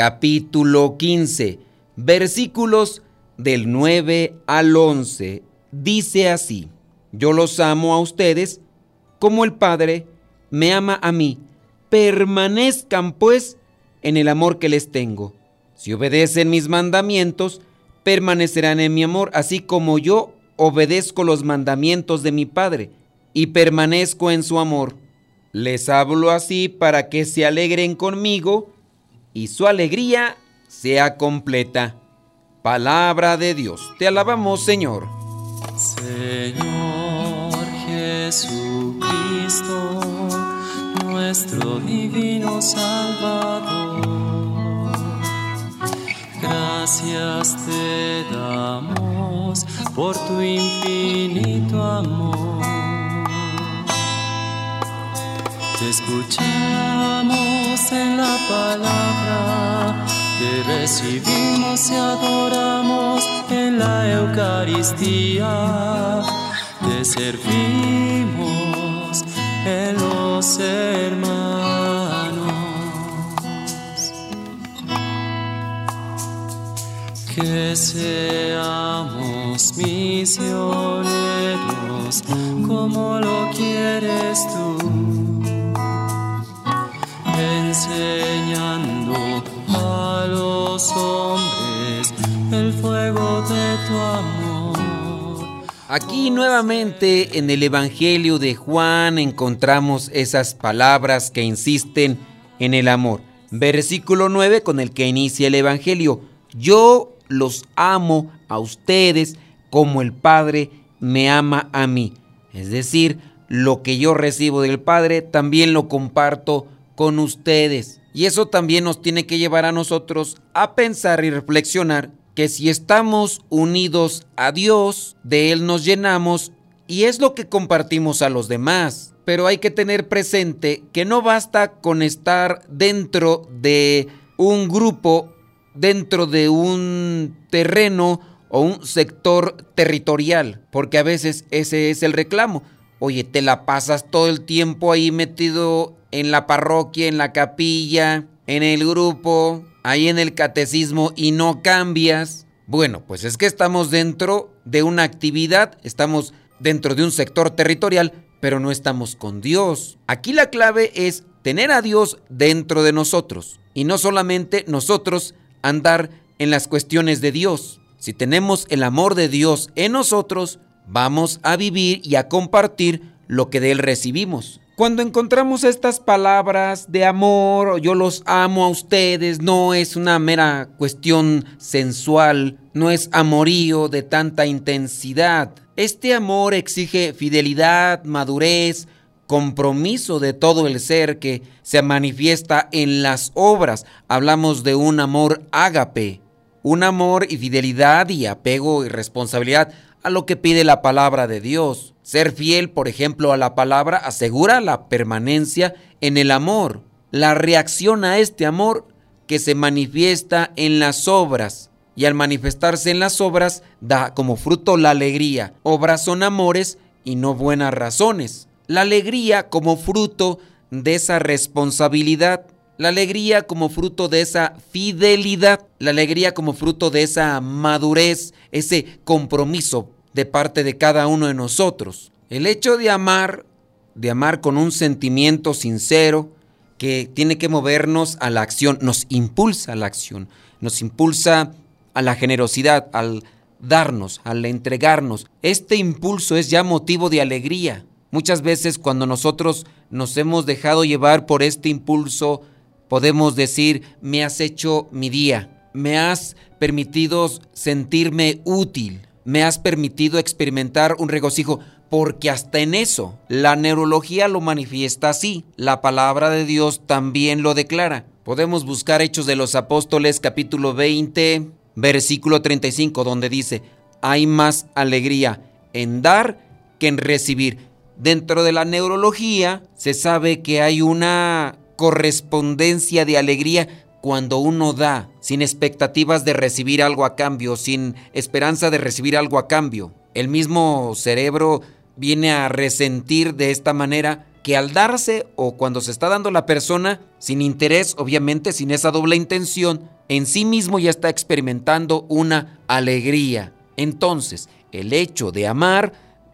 capítulo 15, versículos del 9 al 11. Dice así, yo los amo a ustedes como el Padre me ama a mí. Permanezcan pues en el amor que les tengo. Si obedecen mis mandamientos, permanecerán en mi amor, así como yo obedezco los mandamientos de mi Padre y permanezco en su amor. Les hablo así para que se alegren conmigo y su alegría sea completa. Palabra de Dios. Te alabamos, Señor. Señor Jesucristo, nuestro divino Salvador. Gracias te damos por tu infinito amor te escuchamos en la palabra, te recibimos y adoramos en la Eucaristía, te servimos en los hermanos. Que seamos misioneros como lo quieres tú enseñando a los hombres el fuego de tu amor. Aquí nuevamente en el Evangelio de Juan encontramos esas palabras que insisten en el amor. Versículo 9 con el que inicia el Evangelio. Yo los amo a ustedes como el Padre me ama a mí. Es decir, lo que yo recibo del Padre también lo comparto con ustedes. Y eso también nos tiene que llevar a nosotros a pensar y reflexionar que si estamos unidos a Dios, de Él nos llenamos y es lo que compartimos a los demás. Pero hay que tener presente que no basta con estar dentro de un grupo, dentro de un terreno o un sector territorial, porque a veces ese es el reclamo. Oye, te la pasas todo el tiempo ahí metido en la parroquia, en la capilla, en el grupo, ahí en el catecismo y no cambias. Bueno, pues es que estamos dentro de una actividad, estamos dentro de un sector territorial, pero no estamos con Dios. Aquí la clave es tener a Dios dentro de nosotros y no solamente nosotros andar en las cuestiones de Dios. Si tenemos el amor de Dios en nosotros, vamos a vivir y a compartir lo que de Él recibimos. Cuando encontramos estas palabras de amor, yo los amo a ustedes, no es una mera cuestión sensual, no es amorío de tanta intensidad. Este amor exige fidelidad, madurez, compromiso de todo el ser que se manifiesta en las obras. Hablamos de un amor ágape, un amor y fidelidad y apego y responsabilidad a lo que pide la palabra de Dios. Ser fiel, por ejemplo, a la palabra asegura la permanencia en el amor, la reacción a este amor que se manifiesta en las obras. Y al manifestarse en las obras da como fruto la alegría. Obras son amores y no buenas razones. La alegría como fruto de esa responsabilidad. La alegría como fruto de esa fidelidad. La alegría como fruto de esa madurez, ese compromiso de parte de cada uno de nosotros. El hecho de amar, de amar con un sentimiento sincero, que tiene que movernos a la acción, nos impulsa a la acción, nos impulsa a la generosidad, al darnos, al entregarnos. Este impulso es ya motivo de alegría. Muchas veces cuando nosotros nos hemos dejado llevar por este impulso, podemos decir, me has hecho mi día, me has permitido sentirme útil, me has permitido experimentar un regocijo, porque hasta en eso la neurología lo manifiesta así, la palabra de Dios también lo declara. Podemos buscar Hechos de los Apóstoles capítulo 20, versículo 35, donde dice, hay más alegría en dar que en recibir. Dentro de la neurología se sabe que hay una correspondencia de alegría cuando uno da, sin expectativas de recibir algo a cambio, sin esperanza de recibir algo a cambio. El mismo cerebro viene a resentir de esta manera que al darse o cuando se está dando la persona, sin interés, obviamente sin esa doble intención, en sí mismo ya está experimentando una alegría. Entonces, el hecho de amar,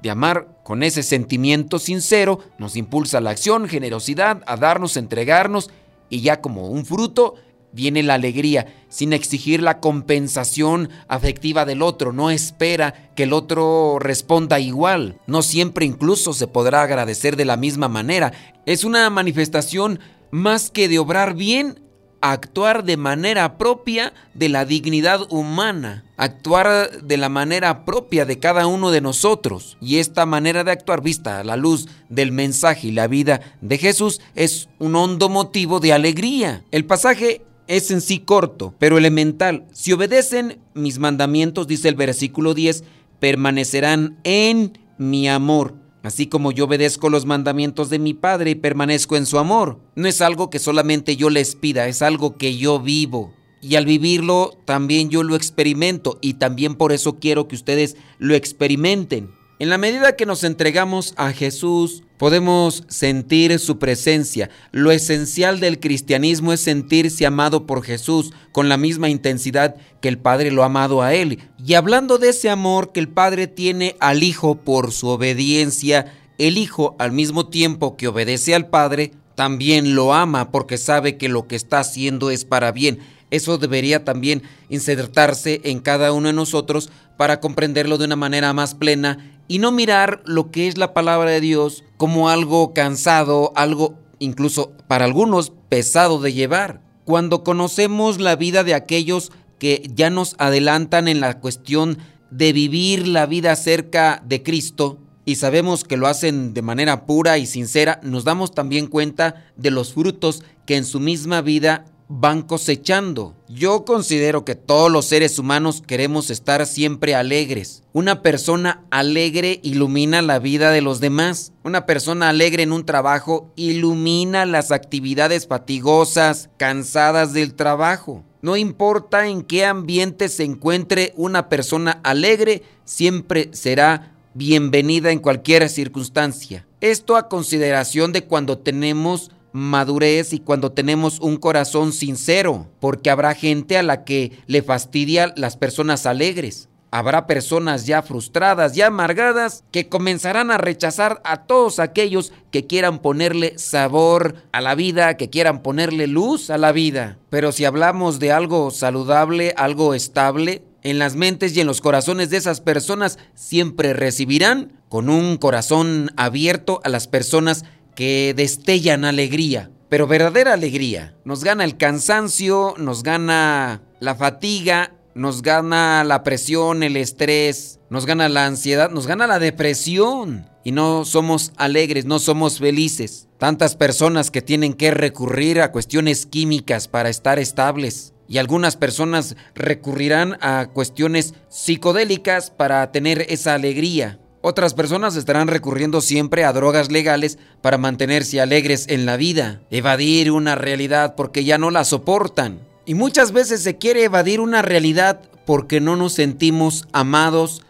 de amar con ese sentimiento sincero, nos impulsa a la acción, generosidad, a darnos, entregarnos, y ya como un fruto, viene la alegría, sin exigir la compensación afectiva del otro. No espera que el otro responda igual. No siempre incluso se podrá agradecer de la misma manera. Es una manifestación más que de obrar bien, actuar de manera propia de la dignidad humana, actuar de la manera propia de cada uno de nosotros. Y esta manera de actuar vista a la luz del mensaje y la vida de Jesús es un hondo motivo de alegría. El pasaje es en sí corto, pero elemental. Si obedecen mis mandamientos, dice el versículo 10, permanecerán en mi amor, así como yo obedezco los mandamientos de mi Padre y permanezco en su amor. No es algo que solamente yo les pida, es algo que yo vivo. Y al vivirlo también yo lo experimento y también por eso quiero que ustedes lo experimenten. En la medida que nos entregamos a Jesús, podemos sentir su presencia. Lo esencial del cristianismo es sentirse amado por Jesús con la misma intensidad que el Padre lo ha amado a Él. Y hablando de ese amor que el Padre tiene al Hijo por su obediencia, el Hijo al mismo tiempo que obedece al Padre, también lo ama porque sabe que lo que está haciendo es para bien. Eso debería también insertarse en cada uno de nosotros para comprenderlo de una manera más plena y no mirar lo que es la palabra de Dios como algo cansado, algo incluso para algunos pesado de llevar. Cuando conocemos la vida de aquellos que ya nos adelantan en la cuestión de vivir la vida cerca de Cristo y sabemos que lo hacen de manera pura y sincera, nos damos también cuenta de los frutos que en su misma vida van cosechando. Yo considero que todos los seres humanos queremos estar siempre alegres. Una persona alegre ilumina la vida de los demás. Una persona alegre en un trabajo ilumina las actividades fatigosas, cansadas del trabajo. No importa en qué ambiente se encuentre una persona alegre, siempre será bienvenida en cualquier circunstancia. Esto a consideración de cuando tenemos madurez y cuando tenemos un corazón sincero, porque habrá gente a la que le fastidia las personas alegres. Habrá personas ya frustradas, ya amargadas, que comenzarán a rechazar a todos aquellos que quieran ponerle sabor a la vida, que quieran ponerle luz a la vida. Pero si hablamos de algo saludable, algo estable, en las mentes y en los corazones de esas personas siempre recibirán con un corazón abierto a las personas que destellan alegría, pero verdadera alegría. Nos gana el cansancio, nos gana la fatiga, nos gana la presión, el estrés, nos gana la ansiedad, nos gana la depresión. Y no somos alegres, no somos felices. Tantas personas que tienen que recurrir a cuestiones químicas para estar estables. Y algunas personas recurrirán a cuestiones psicodélicas para tener esa alegría. Otras personas estarán recurriendo siempre a drogas legales para mantenerse alegres en la vida, evadir una realidad porque ya no la soportan. Y muchas veces se quiere evadir una realidad porque no nos sentimos amados,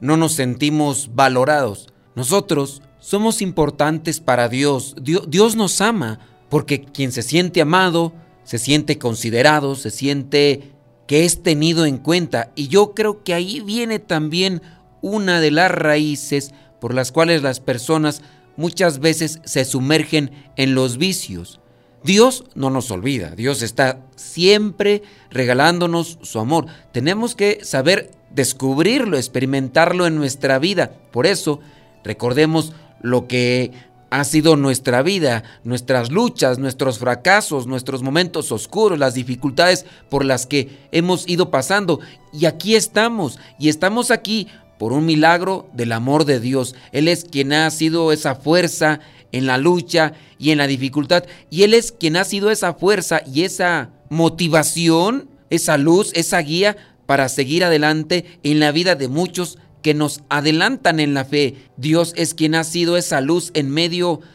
no nos sentimos valorados. Nosotros somos importantes para Dios. Dios, nos ama porque quien se siente amado, se siente considerado, se siente que es tenido en cuenta. Y yo creo que ahí viene también una de las raíces por las cuales las personas muchas veces se sumergen en los vicios. Dios no nos olvida, Dios está siempre regalándonos su amor. Tenemos que saber descubrirlo, experimentarlo en nuestra vida. Por eso, recordemos lo que ha sido nuestra vida, nuestras luchas, nuestros fracasos, nuestros momentos oscuros, las dificultades por las que hemos ido pasando. Y aquí estamos, y estamos aquí por un milagro del amor de Dios. Él es quien ha sido esa fuerza, en la lucha y en la dificultad. Y Él es quien ha sido esa fuerza y esa motivación, esa luz, esa guía para seguir adelante en la vida de muchos que nos adelantan en la fe. Dios es quien ha sido esa luz en medio de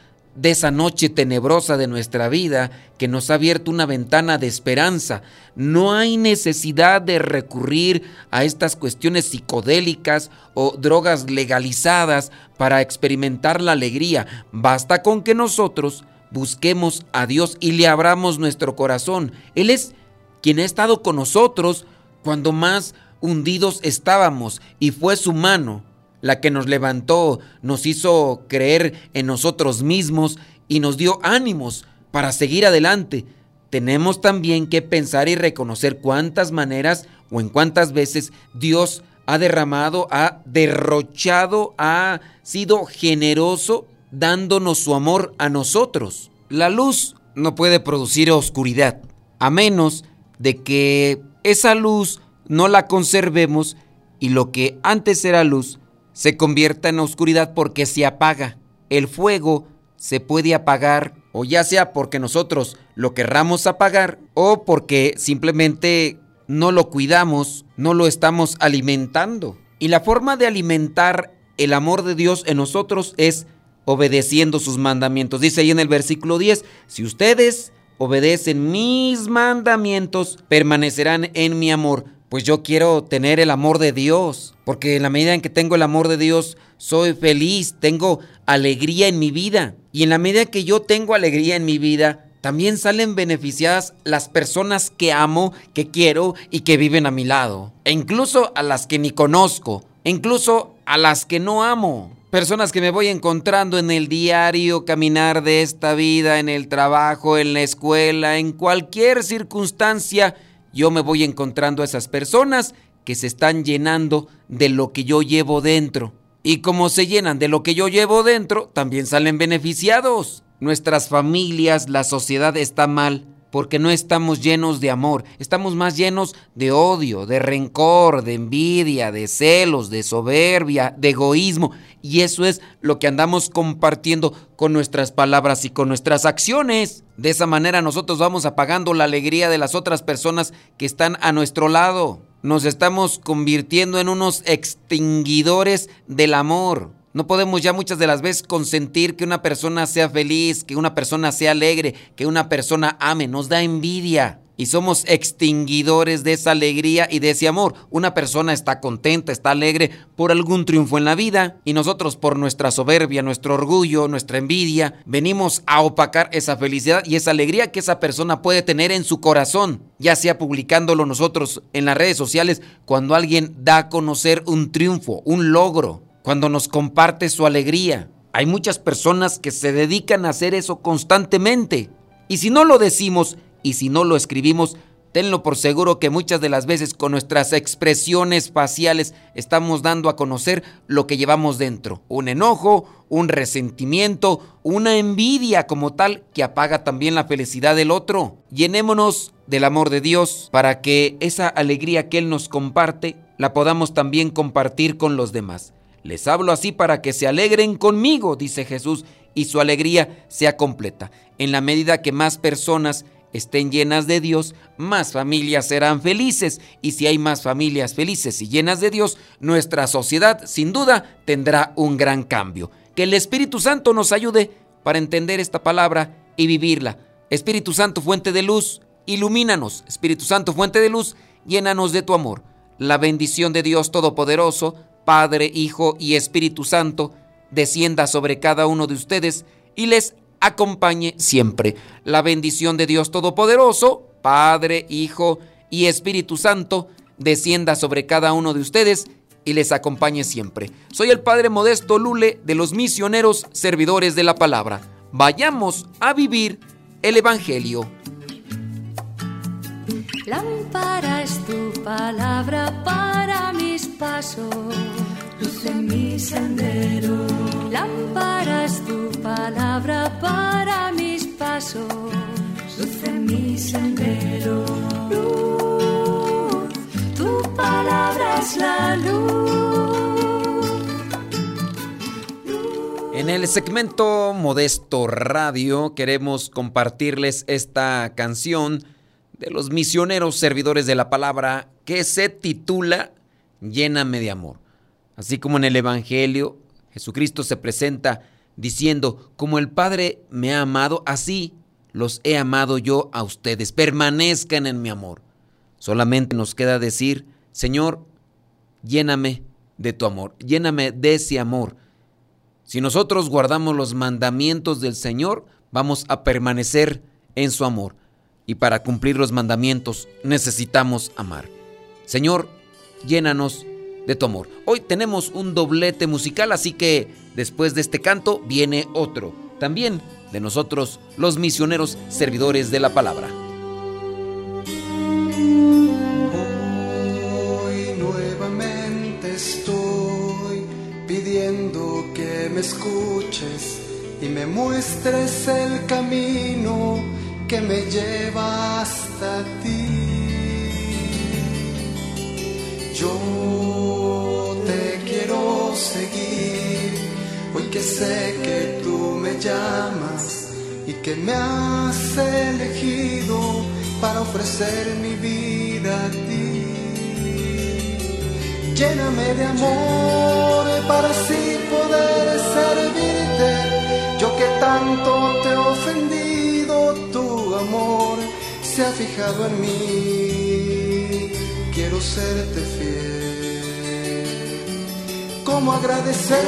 esa noche tenebrosa de nuestra vida que nos ha abierto una ventana de esperanza. No hay necesidad de recurrir a estas cuestiones psicodélicas o drogas legalizadas para experimentar la alegría. Basta con que nosotros busquemos a Dios y le abramos nuestro corazón. Él es quien ha estado con nosotros cuando más hundidos estábamos y fue su mano la que nos levantó, nos hizo creer en nosotros mismos y nos dio ánimos para seguir adelante. Tenemos también que pensar y reconocer cuántas maneras o en cuántas veces Dios ha derramado, ha derrochado, ha sido generoso dándonos su amor a nosotros. La luz no puede producir oscuridad, a menos de que esa luz no la conservemos y lo que antes era luz se convierta en oscuridad porque se apaga. El fuego se puede apagar o ya sea porque nosotros lo querramos apagar o porque simplemente no lo cuidamos, no lo estamos alimentando. Y la forma de alimentar el amor de Dios en nosotros es obedeciendo sus mandamientos. Dice ahí en el versículo 10, si ustedes obedecen mis mandamientos, permanecerán en mi amor pues yo quiero tener el amor de Dios, porque en la medida en que tengo el amor de Dios, soy feliz, tengo alegría en mi vida. Y en la medida que yo tengo alegría en mi vida, también salen beneficiadas las personas que amo, que quiero y que viven a mi lado. E incluso a las que ni conozco, e incluso a las que no amo. Personas que me voy encontrando en el diario caminar de esta vida, en el trabajo, en la escuela, en cualquier circunstancia yo me voy encontrando a esas personas que se están llenando de lo que yo llevo dentro. Y como se llenan de lo que yo llevo dentro, también salen beneficiados. Nuestras familias, la sociedad está mal porque no estamos llenos de amor, estamos más llenos de odio, de rencor, de envidia, de celos, de soberbia, de egoísmo. Y eso es lo que andamos compartiendo con nuestras palabras y con nuestras acciones. De esa manera nosotros vamos apagando la alegría de las otras personas que están a nuestro lado. Nos estamos convirtiendo en unos extinguidores del amor. No podemos ya muchas de las veces consentir que una persona sea feliz, que una persona sea alegre, que una persona ame. Nos da envidia y somos extinguidores de esa alegría y de ese amor. Una persona está contenta, está alegre por algún triunfo en la vida y nosotros por nuestra soberbia, nuestro orgullo, nuestra envidia, venimos a opacar esa felicidad y esa alegría que esa persona puede tener en su corazón, ya sea publicándolo nosotros en las redes sociales cuando alguien da a conocer un triunfo, un logro cuando nos comparte su alegría. Hay muchas personas que se dedican a hacer eso constantemente. Y si no lo decimos y si no lo escribimos, tenlo por seguro que muchas de las veces con nuestras expresiones faciales estamos dando a conocer lo que llevamos dentro. Un enojo, un resentimiento, una envidia como tal que apaga también la felicidad del otro. Llenémonos del amor de Dios para que esa alegría que Él nos comparte la podamos también compartir con los demás. Les hablo así para que se alegren conmigo, dice Jesús, y su alegría sea completa. En la medida que más personas estén llenas de Dios, más familias serán felices. Y si hay más familias felices y llenas de Dios, nuestra sociedad sin duda tendrá un gran cambio. Que el Espíritu Santo nos ayude para entender esta palabra y vivirla. Espíritu Santo, fuente de luz, ilumínanos. Espíritu Santo, fuente de luz, llénanos de tu amor. La bendición de Dios Todopoderoso, Padre, Hijo y Espíritu Santo, descienda sobre cada uno de ustedes y les acompañe siempre. La bendición de Dios Todopoderoso, Padre, Hijo y Espíritu Santo, descienda sobre cada uno de ustedes y les acompañe siempre. Soy el Padre Modesto Lule de los misioneros servidores de la palabra. Vayamos a vivir el Evangelio. Lámpara es tu palabra para mis pasos, luz en mi sendero. Lámpara es tu palabra para mis pasos, luz en mi sendero. Luz, tu palabra es la luz En el segmento Modesto Radio queremos compartirles esta canción de los misioneros servidores de la palabra que se titula Lléname de amor. Así como en el Evangelio, Jesucristo se presenta diciendo, como el Padre me ha amado, así los he amado yo a ustedes. Permanezcan en mi amor. Solamente nos queda decir, Señor, lléname de tu amor, lléname de ese amor si nosotros guardamos los mandamientos del Señor, vamos a permanecer en su amor. Y para cumplir los mandamientos necesitamos amar. Señor, llénanos de tu amor. Hoy tenemos un doblete musical, así que después de este canto viene otro. También de nosotros, los misioneros servidores de la palabra. Hoy nuevamente estoy pidiendo que me escuches y me muestres el camino que me lleva hasta ti. Yo te quiero seguir, hoy que sé que tú me llamas y que me has elegido para ofrecer mi vida a ti. Lléname de amor para así poder servirte. Yo que tanto te tu amor se ha fijado en mí. Quiero serte fiel. ¿Cómo agradecer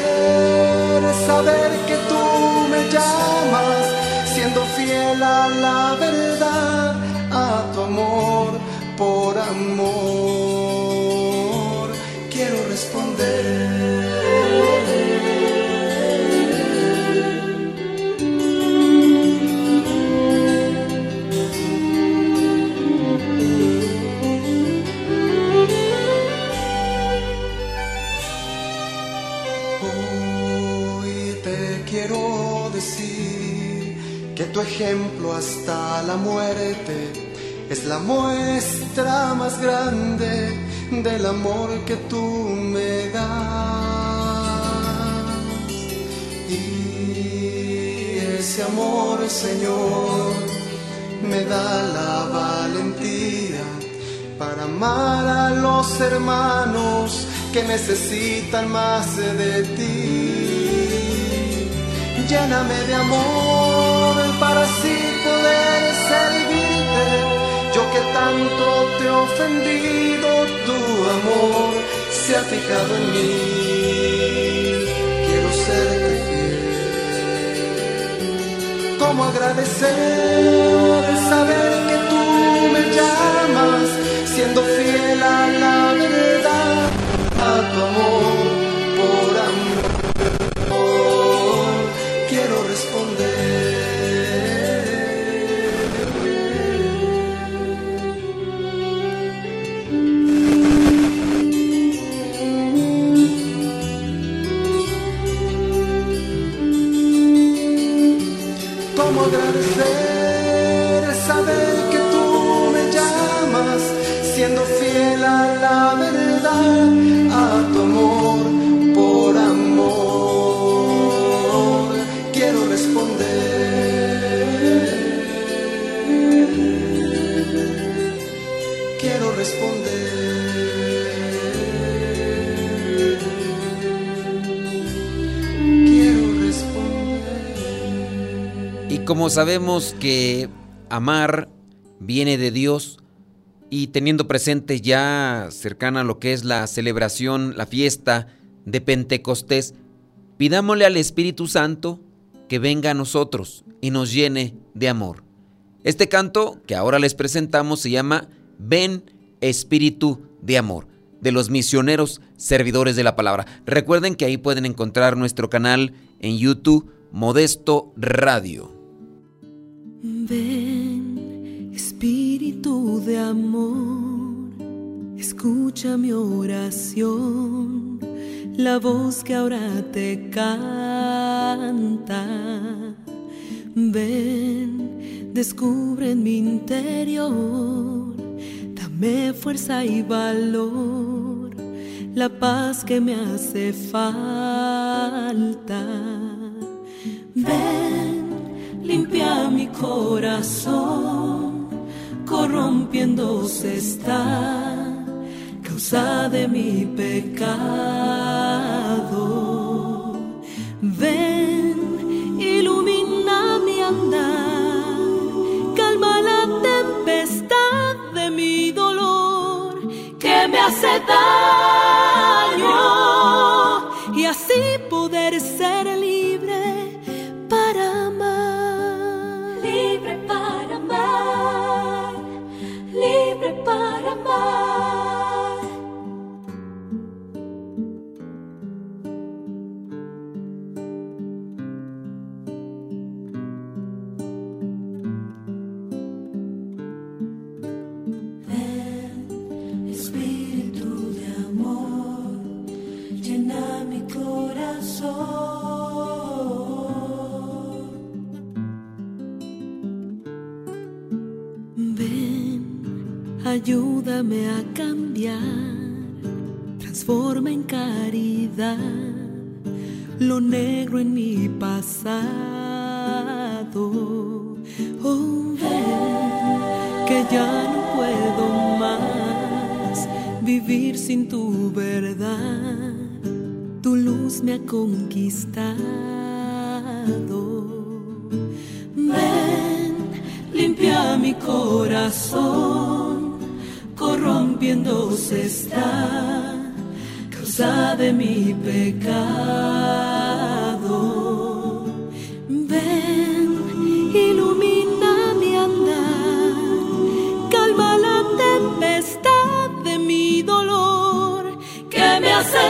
saber que tú me llamas, siendo fiel a la verdad, a tu amor por amor? Hoy la muerte es la muestra más grande del amor que tú me das. Y ese amor, Señor, me da la valentía para amar a los hermanos que necesitan más de ti. Lléname de amor para así poder servirte yo que tanto te he ofendido, tu amor se ha fijado en mí. Quiero serte fiel. ¿Cómo agradecer saber que tú me llamas, siendo fiel a la verdad, a tu amor Y como sabemos que amar viene de Dios y teniendo presente ya cercana lo que es la celebración, la fiesta de Pentecostés, pidámosle al Espíritu Santo que venga a nosotros y nos llene de amor. Este canto que ahora les presentamos se llama Ven Espíritu de Amor, de los misioneros servidores de la palabra. Recuerden que ahí pueden encontrar nuestro canal en YouTube, Modesto Radio. Ven, Espíritu de amor, escucha mi oración, la voz que ahora te canta. Ven, descubre en mi interior, dame fuerza y valor, la paz que me hace falta. Ven, limpia mi corazón, corrompiéndose está causa de mi pecado. Ven, ilumina mi andar, calma la tempestad de mi dolor que me hace daño y así transforma en caridad lo negro en mi pasado. Oh, ven, que ya no puedo más vivir sin tu verdad. Tu luz me ha conquistado. Ven, limpia mi corazón, corrompiéndose está, causa de mi pecado. Ven, ilumina mi andar, calma la tempestad de mi dolor que me hace